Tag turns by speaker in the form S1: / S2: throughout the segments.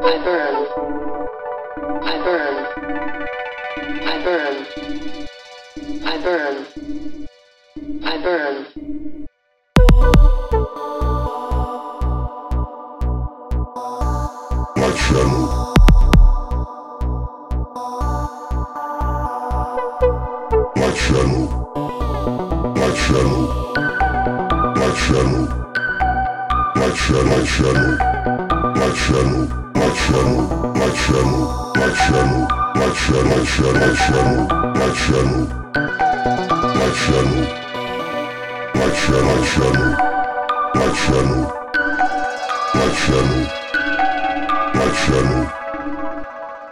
S1: I burn. I burn. I burn. I burn. I burn. Like shadow. Like shadow. Like shadow. Like shadow. Like shadow. Like shadow. Like shadow. My channel.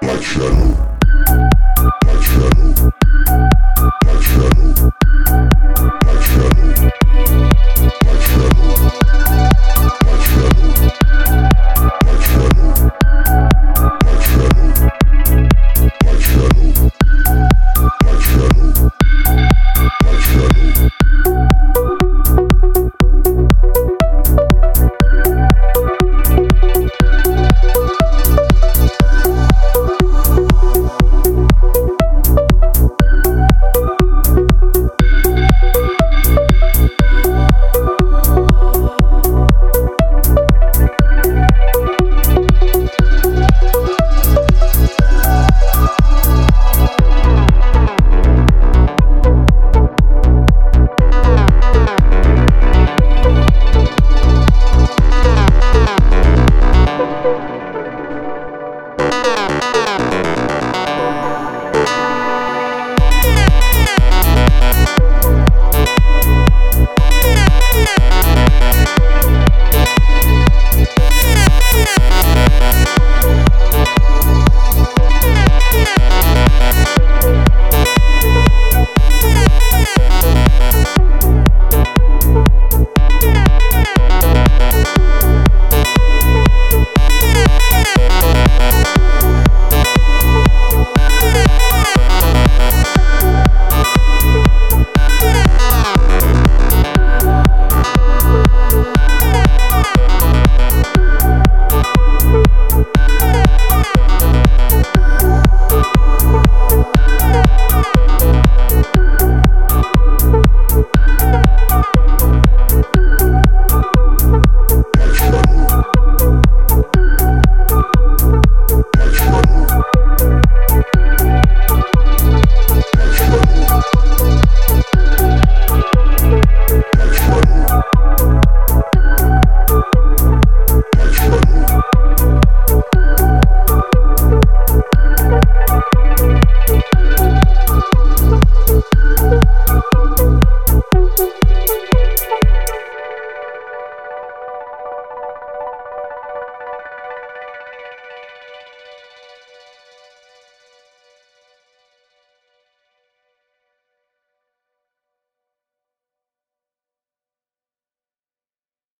S1: My channel.